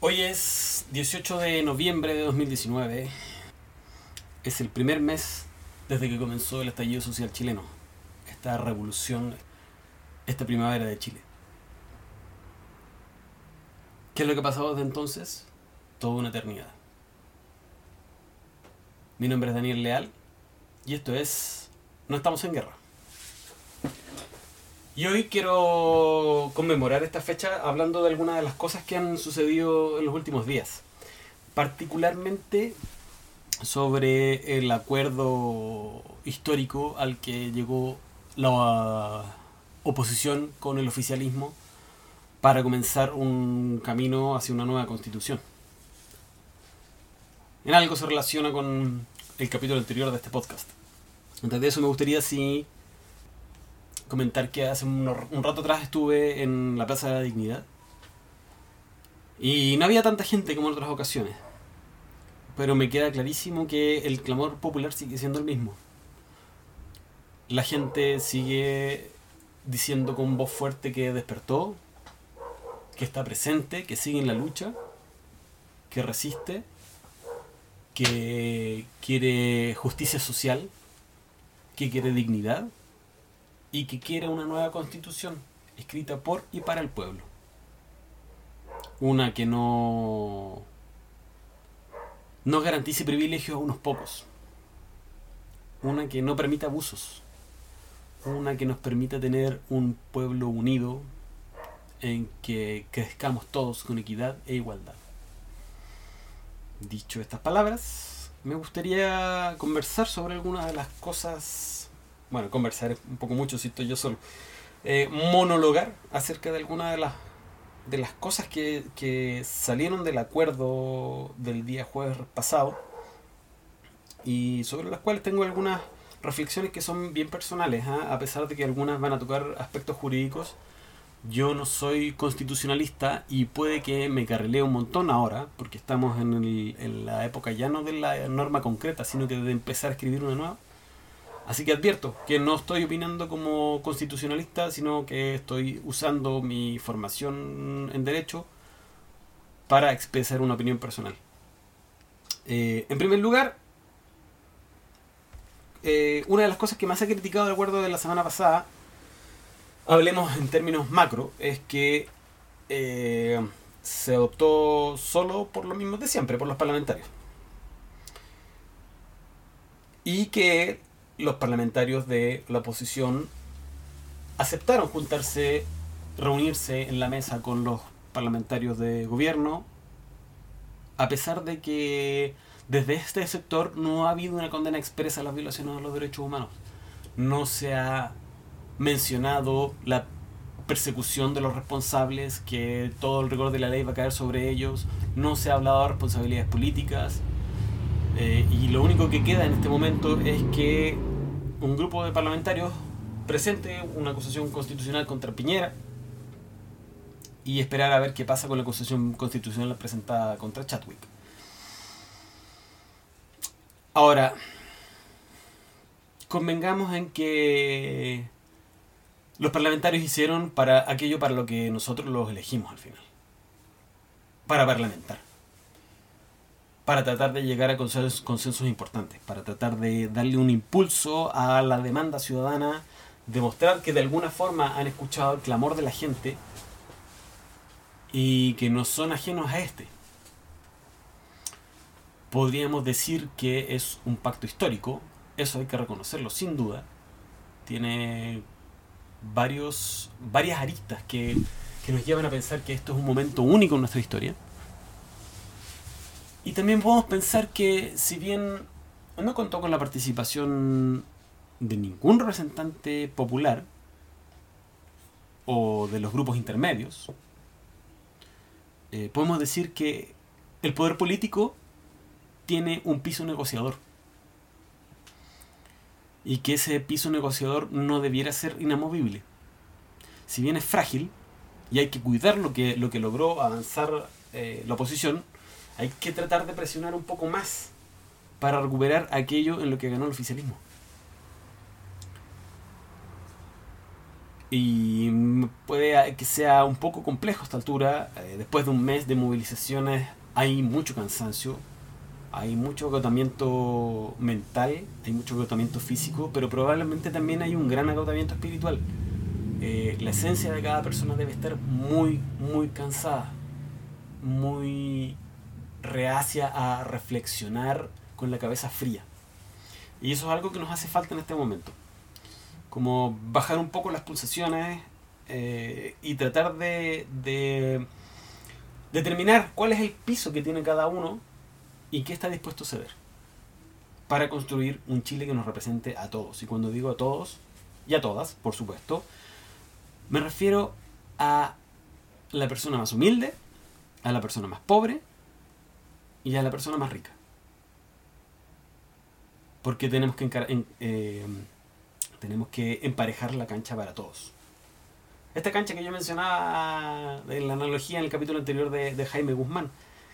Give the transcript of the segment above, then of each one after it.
Hoy es 18 de noviembre de 2019. Es el primer mes desde que comenzó el estallido social chileno. Esta revolución, esta primavera de Chile. ¿Qué es lo que ha pasado desde entonces? Toda una eternidad. Mi nombre es Daniel Leal y esto es No estamos en guerra. Y hoy quiero conmemorar esta fecha hablando de algunas de las cosas que han sucedido en los últimos días. Particularmente sobre el acuerdo histórico al que llegó la oposición con el oficialismo para comenzar un camino hacia una nueva constitución. En algo se relaciona con el capítulo anterior de este podcast. Antes de eso me gustaría sí comentar que hace un, rato atrás estuve en la Plaza de la Dignidad y no había tanta gente como en otras ocasiones. Pero me queda clarísimo que el clamor popular sigue siendo el mismo. La gente sigue diciendo con voz fuerte que despertó, que está presente, que sigue en la lucha, que resiste, que quiere justicia social, que quiere dignidad y que quiere una nueva constitución escrita por y para el pueblo. Una que no no garantice privilegios a unos pocos. Una que no permita abusos. Una que nos permita tener un pueblo unido en que crezcamos todos con equidad e igualdad. Dicho estas palabras, me gustaría conversar sobre algunas de las cosas, bueno, conversar es un poco mucho si estoy yo solo, eh, monologar acerca de algunas de las, de las cosas que, que salieron del acuerdo del día jueves pasado y sobre las cuales tengo algunas reflexiones que son bien personales, ¿ah? a pesar de que algunas van a tocar aspectos jurídicos yo no soy constitucionalista y puede que me carrilee un montón ahora, porque estamos en, el, en, la época ya no de la norma concreta, sino que de empezar a escribir una nueva. Así que advierto que no estoy opinando como constitucionalista, sino que estoy usando mi formación en derecho para expresar una opinión personal. Eh, en primer lugar, eh, una de las cosas que más ha criticado el acuerdo de la semana pasada hablemos en términos macro, es que eh, se adoptó solo por lo mismo de siempre, por los parlamentarios. Y que los parlamentarios de la oposición aceptaron juntarse, reunirse en la mesa con los parlamentarios de gobierno, a pesar de que desde este sector no ha habido una condena expresa a las violaciones de los derechos humanos. No se ha mencionado la persecución de los responsables, que todo el rigor de la ley va a caer sobre ellos, no se ha hablado de responsabilidades políticas, eh, y lo único que queda en este momento es que un grupo de parlamentarios presente una acusación constitucional contra Piñera y esperar a ver qué pasa con la acusación constitucional presentada contra Chadwick. Ahora, convengamos en que los parlamentarios hicieron para aquello para lo que nosotros los elegimos al final. Para parlamentar. Para tratar de llegar a consensos, importantes. Para tratar de darle un impulso a la demanda ciudadana. Demostrar que de alguna forma han escuchado el clamor de la gente. Y que no son ajenos a este. Podríamos decir que es un pacto histórico. Eso hay que reconocerlo sin duda. Tiene varios, varias aristas que, que nos llevan a pensar que esto es un momento único en nuestra historia. Y también podemos pensar que si bien no contó con la participación de ningún representante popular o de los grupos intermedios, eh, podemos decir que el poder político tiene un piso negociador y que ese piso negociador no debiera ser inamovible. Si bien es frágil y hay que cuidar lo que, lo que logró avanzar eh, la oposición, hay que tratar de presionar un poco más para recuperar aquello en lo que ganó el oficialismo. Y puede que sea un poco complejo a esta altura. Eh, después de un mes de movilizaciones hay mucho cansancio, hay mucho agotamiento mental, hay mucho agotamiento físico, pero probablemente también hay un gran agotamiento espiritual. Eh, la esencia de cada persona debe estar muy, muy cansada, muy reacia a reflexionar con la cabeza fría. Y eso es algo que nos hace falta en este momento. Como bajar un poco las pulsaciones eh, y tratar de, de determinar cuál es el piso que tiene cada uno y qué está dispuesto a ceder para construir un Chile que nos represente a todos. Y cuando digo a todos, y a todas, por supuesto, me refiero a la persona más humilde, a la persona más pobre y a la persona más rica porque tenemos que, eh, tenemos que emparejar la cancha para todos. Esta cancha que yo mencionaba en la analogía en el capítulo anterior de, Jaime Guzmán,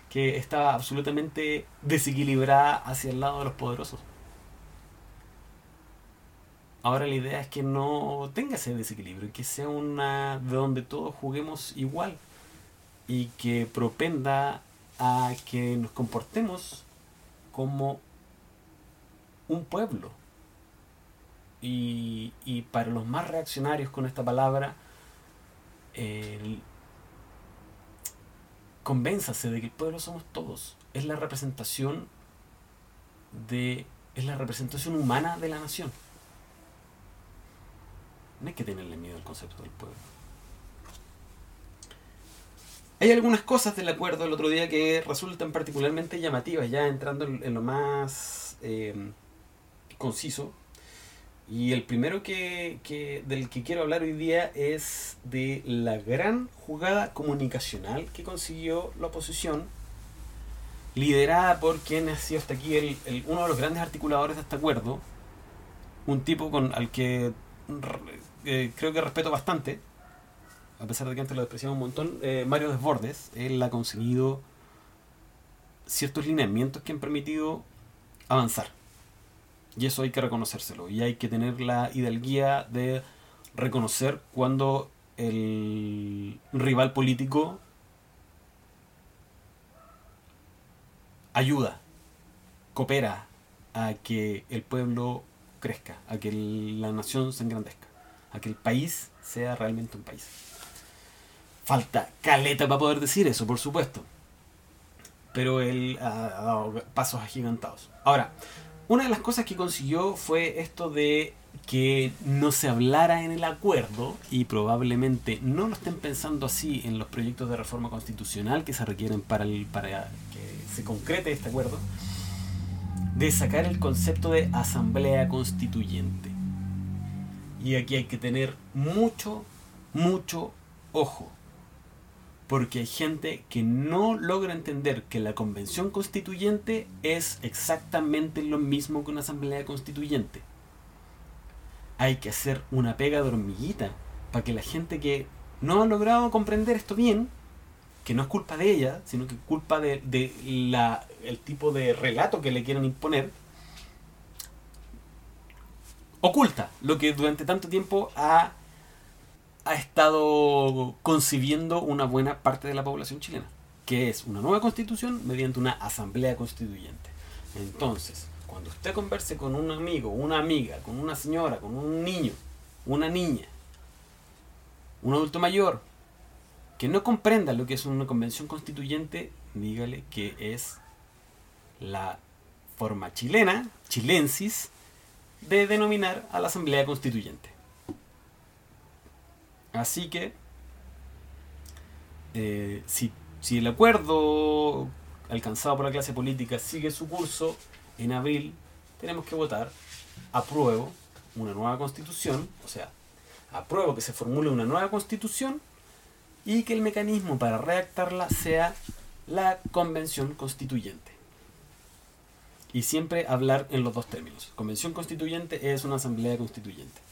que estaba absolutamente desequilibrada hacia el lado de los poderosos. Ahora la idea es que no tenga ese desequilibrio, que sea una de donde todos juguemos igual y que propenda a que nos comportemos como un pueblo. Y, para los más reaccionarios con esta palabra, convénzase de que el pueblo somos todos. Es la representación de. es la representación humana de la nación. No hay que tenerle miedo al concepto del pueblo. Hay algunas cosas del acuerdo del otro día que resultan particularmente llamativas, ya entrando en, lo más eh, conciso. Y el primero que, del que quiero hablar hoy día es de la gran jugada comunicacional que consiguió la oposición, liderada por quien ha sido hasta aquí el, uno de los grandes articuladores de este acuerdo, un tipo con al que eh, creo que respeto bastante, a pesar de que antes lo despreciaba un montón, eh, Mario Desbordes, él ha conseguido ciertos lineamientos que han permitido avanzar. Y eso hay que reconocérselo. Y hay que tener la hidalguía de reconocer cuando el rival político ayuda, coopera a que el pueblo crezca, a que la nación se engrandezca, a que el país sea realmente un país. Falta caleta para poder decir eso, por supuesto. Pero él ha dado pasos agigantados. Ahora, una de las cosas que consiguió fue esto de que no se hablara en el acuerdo, y probablemente no lo estén pensando así en los proyectos de reforma constitucional que se requieren para, para que se concrete este acuerdo, de sacar el concepto de asamblea constituyente. Y aquí hay que tener mucho, mucho ojo porque hay gente que no logra entender que la convención constituyente es exactamente lo mismo que una asamblea constituyente. Hay que hacer una pega de hormiguita para que la gente que no ha logrado comprender esto bien, que no es culpa de ella, sino que es culpa de, el tipo de relato que le quieren imponer, oculta lo que durante tanto tiempo ha ha estado concibiendo una buena parte de la población chilena, que es una nueva constitución mediante una asamblea constituyente. Entonces, cuando usted converse con un amigo, una amiga, con una señora, con un niño, una niña, un adulto mayor, que no comprenda lo que es una convención constituyente, dígale que es la forma chilena, chilensis, de denominar a la Asamblea Constituyente. Así que, eh, si, el acuerdo alcanzado por la clase política sigue su curso, en abril tenemos que votar apruebo una nueva constitución, o sea, apruebo que se formule una nueva constitución y que el mecanismo para redactarla sea la convención constituyente. Y siempre hablar en los dos términos. Convención constituyente es una asamblea constituyente.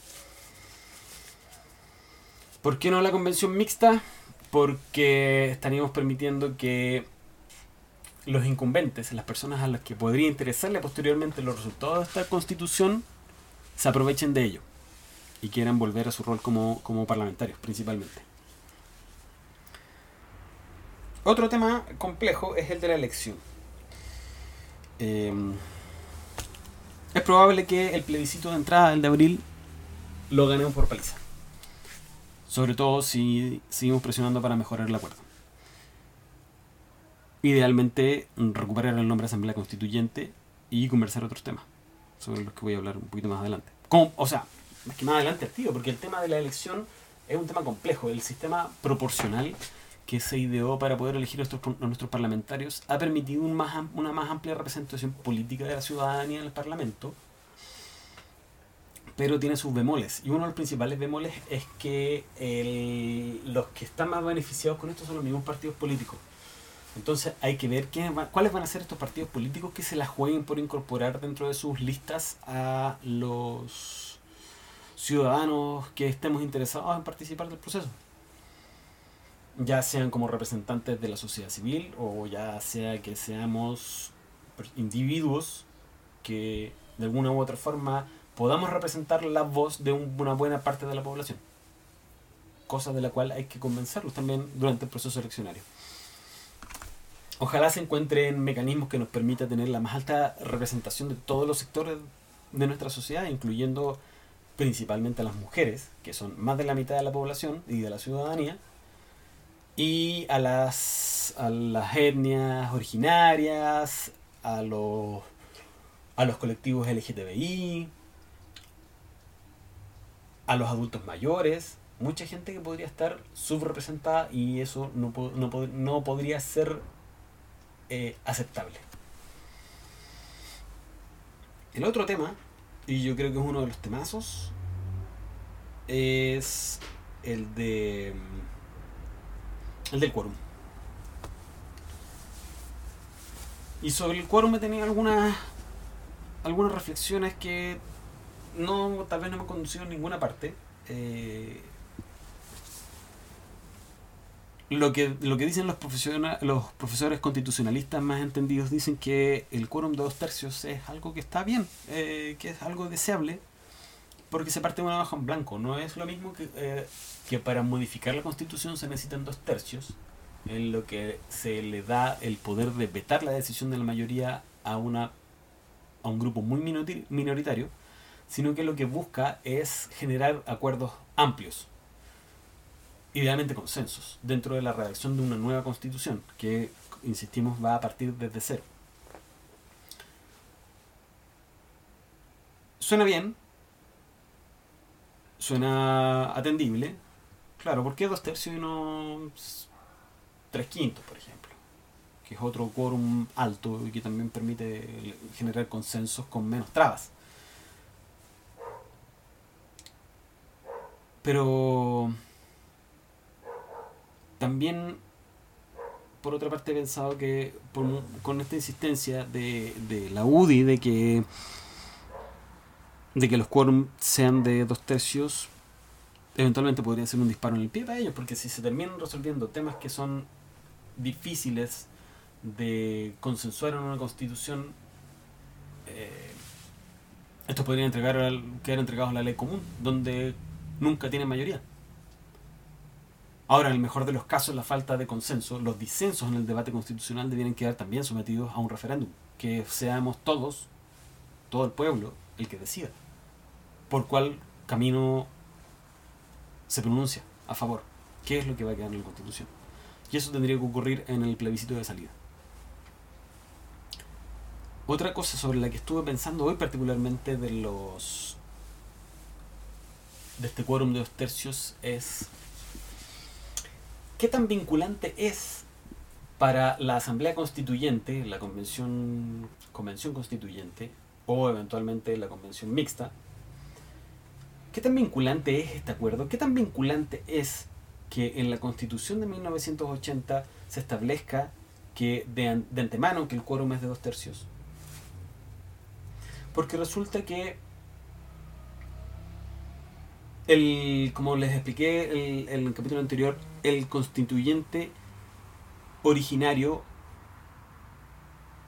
¿Por qué no la convención mixta? Porque estaríamos permitiendo que los incumbentes, las personas a las que podría interesarle posteriormente los resultados de esta constitución, se aprovechen de ello. y quieran volver a su rol como, como parlamentarios principalmente. Otro tema complejo es el de la elección. Em, es probable que el plebiscito de entrada, el de abril, lo ganemos por paliza. Sobre todo si seguimos presionando para mejorar el acuerdo. Idealmente, recuperar el nombre de Asamblea Constituyente y conversar otros temas, sobre los que voy a hablar un poquito más adelante. o sea, más adelante, tío, porque el tema de la elección es un tema complejo. El sistema proporcional que se ideó para poder elegir a nuestros, parlamentarios ha permitido una más amplia representación política de la ciudadanía en el Parlamento, pero tiene sus bemoles. Y uno de los principales bemoles es que los que están más beneficiados con esto son los mismos partidos políticos. Entonces hay que ver cuáles van a ser estos partidos políticos que se la jueguen por incorporar dentro de sus listas a los ciudadanos que estemos interesados en participar del proceso ya sean como representantes de la sociedad civil o ya sea que seamos individuos que de alguna u otra forma podamos representar la voz de una buena parte de la población. Cosa de la cual hay que convencerlos también durante el proceso eleccionario. Ojalá se encuentren mecanismos que nos permitan tener la más alta representación de todos los sectores de nuestra sociedad, incluyendo principalmente a las mujeres, que son más de la mitad de la población y de la ciudadanía, y a las, a las etnias originarias, a los, a los colectivos LGTBI, a los adultos mayores, mucha gente que podría estar subrepresentada y eso no, no, no podría ser eh, aceptable. El otro tema, y yo creo que es uno de los temazos, es el de el del quórum. Y sobre el quórum me tenía algunas algunas reflexiones que no tal vez no me conducieron a ninguna parte. Eh, lo que, lo que dicen los, los profesores constitucionalistas más entendidos dicen que el quórum de dos tercios es algo que está bien, eh, que es algo deseable, porque se parte de una baja en blanco. No es lo mismo que, eh, que para modificar la constitución se necesitan dos tercios, en lo que se le da el poder de vetar la decisión de la mayoría a, una, a un grupo muy minoritario, sino que lo que busca es generar acuerdos amplios, idealmente consensos, dentro de la redacción de una nueva constitución, que, insistimos, va a partir desde cero. Suena bien, suena atendible. Claro, ¿por qué dos tercios y no tres quintos, por ejemplo? Que es otro quórum alto y que también permite generar consensos con menos trabas. Pero también, por otra parte, he pensado que con esta insistencia de, de la UDI de que de que los quórum sean de dos tercios, eventualmente podría ser un disparo en el pie para ellos, porque si se terminan resolviendo temas que son difíciles de consensuar en una constitución, eh, estos podrían entregar quedar entregados a la ley común, donde nunca tienen mayoría. Ahora, en el mejor de los casos, la falta de consenso, los disensos en el debate constitucional debieran quedar también sometidos a un referéndum, que seamos todos, todo el pueblo, el que decida por cuál camino se pronuncia a favor, qué es lo que va a quedar en la Constitución. Y eso tendría que ocurrir en el plebiscito de salida. Otra cosa sobre la que estuve pensando hoy particularmente de los de este quórum de dos tercios es qué tan vinculante es para la Asamblea Constituyente, la Convención, convención Constituyente o eventualmente la Convención Mixta, ¿Qué tan vinculante es este acuerdo? ¿Qué tan vinculante es que en la Constitución de 1980 se establezca que de, antemano que el quórum es de dos tercios? Porque resulta que el, como les expliqué en el, el, capítulo anterior, el constituyente originario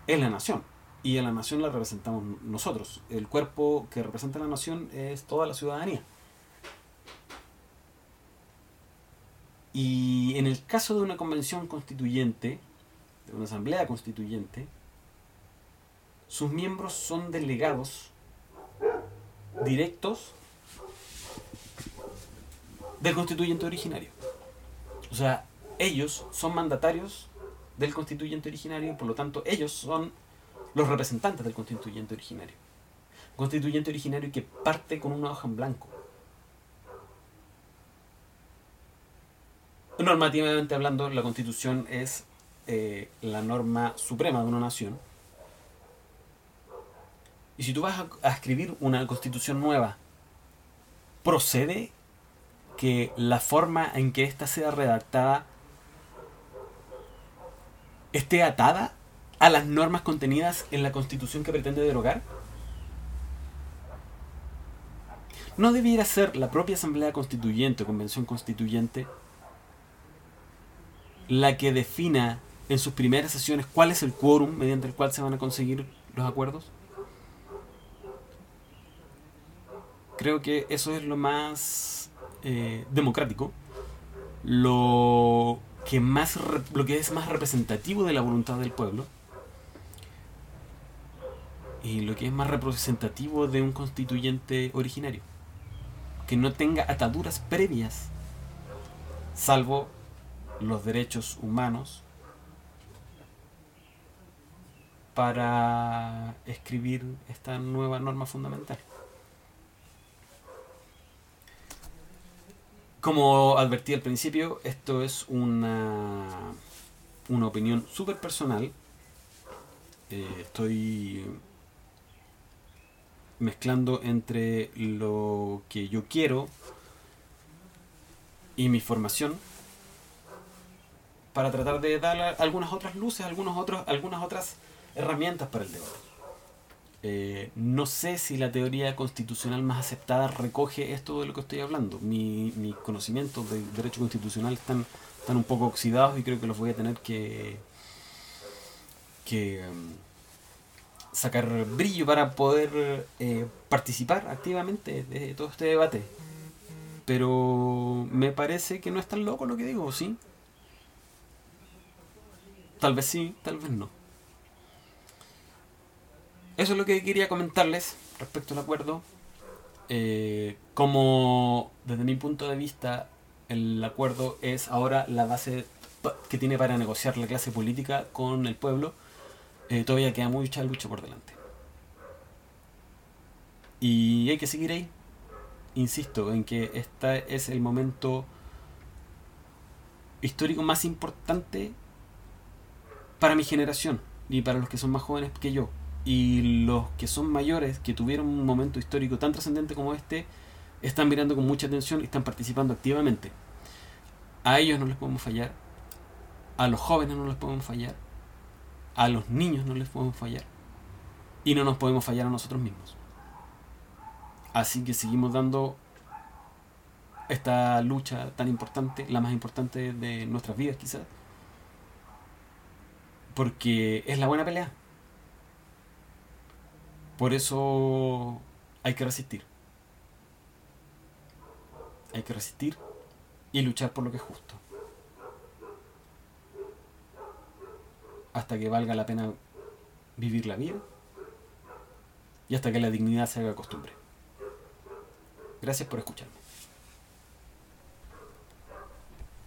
es la nación. Y a la nación la representamos nosotros. El cuerpo que representa a la nación es toda la ciudadanía. Y en el caso de una convención constituyente, de una asamblea constituyente, sus miembros son delegados directos del constituyente originario. O sea, ellos son mandatarios del constituyente originario y por lo tanto ellos son los representantes del constituyente originario. Constituyente originario que parte con una hoja en blanco. Normativamente hablando, la constitución es eh, la norma suprema de una nación. Y si tú vas a, a escribir una constitución nueva, procede que la forma en que ésta sea redactada esté atada a las normas contenidas en la constitución que pretende derogar? ¿No debiera ser la propia Asamblea Constituyente o Convención Constituyente la que defina en sus primeras sesiones cuál es el quórum mediante el cual se van a conseguir los acuerdos? Creo que eso es lo más eh, democrático, lo que, más, lo que es más representativo de la voluntad del pueblo y lo que es más representativo de un constituyente originario, que no tenga ataduras previas, salvo los derechos humanos, para escribir esta nueva norma fundamental. Como advertí al principio, esto es una, una opinión súper personal. Eh, estoy mezclando entre lo que yo quiero y mi formación para tratar de dar algunas otras luces, algunos otros, algunas otras herramientas para el debate. Eh, no sé si la teoría constitucional más aceptada recoge esto de lo que estoy hablando. Mi, mis conocimientos de derecho constitucional están, están un poco oxidados y creo que los voy a tener que, que um, sacar brillo para poder eh, participar activamente de todo este debate. Pero me parece que no es tan loco lo que digo, ¿sí? Tal vez sí, tal vez no. Eso es lo que quería comentarles respecto al acuerdo. Eh, como desde mi punto de vista el acuerdo es ahora la base que tiene para negociar la clase política con el pueblo, eh, todavía queda mucha lucha por delante. Y hay que seguir ahí. Insisto en que este es el momento histórico más importante para mi generación y para los que son más jóvenes que yo. Y los que son mayores, que tuvieron un momento histórico tan trascendente como este, están mirando con mucha atención y están participando activamente. A ellos no les podemos fallar, a los jóvenes no les podemos fallar, a los niños no les podemos fallar y no nos podemos fallar a nosotros mismos. Así que seguimos dando esta lucha tan importante, la más importante de nuestras vidas quizás, porque es la buena pelea. Por eso hay que resistir. Hay que resistir y luchar por lo que es justo. Hasta que valga la pena vivir la vida y hasta que la dignidad se haga costumbre. Gracias por escucharme.